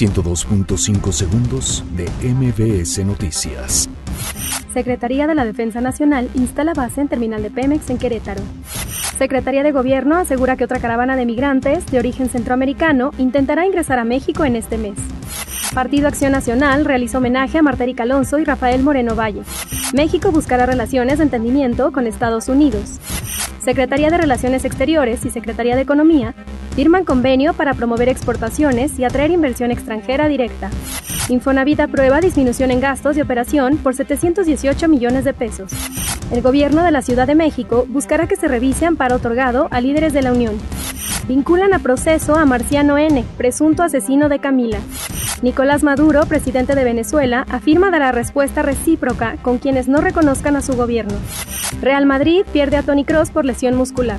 102.5 segundos de MBS Noticias. Secretaría de la Defensa Nacional instala base en terminal de Pemex en Querétaro. Secretaría de Gobierno asegura que otra caravana de migrantes de origen centroamericano intentará ingresar a México en este mes. Partido Acción Nacional realizó homenaje a Marta Erika Alonso y Rafael Moreno Valle. México buscará relaciones de entendimiento con Estados Unidos. Secretaría de Relaciones Exteriores y Secretaría de Economía firman convenio para promover exportaciones y atraer inversión extranjera directa. Infonavit aprueba disminución en gastos de operación por 718 millones de pesos. El gobierno de la Ciudad de México buscará que se revise amparo otorgado a líderes de la Unión. Vinculan a proceso a Marciano N., presunto asesino de Camila. Nicolás Maduro, presidente de Venezuela, afirma dará respuesta recíproca con quienes no reconozcan a su gobierno. Real Madrid pierde a Tony Cross por lesión muscular.